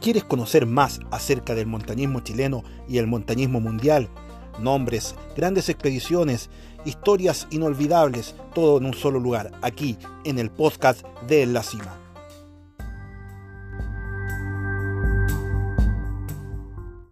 ¿Quieres conocer más acerca del montañismo chileno y el montañismo mundial? Nombres, grandes expediciones, historias inolvidables, todo en un solo lugar, aquí en el podcast de la Cima.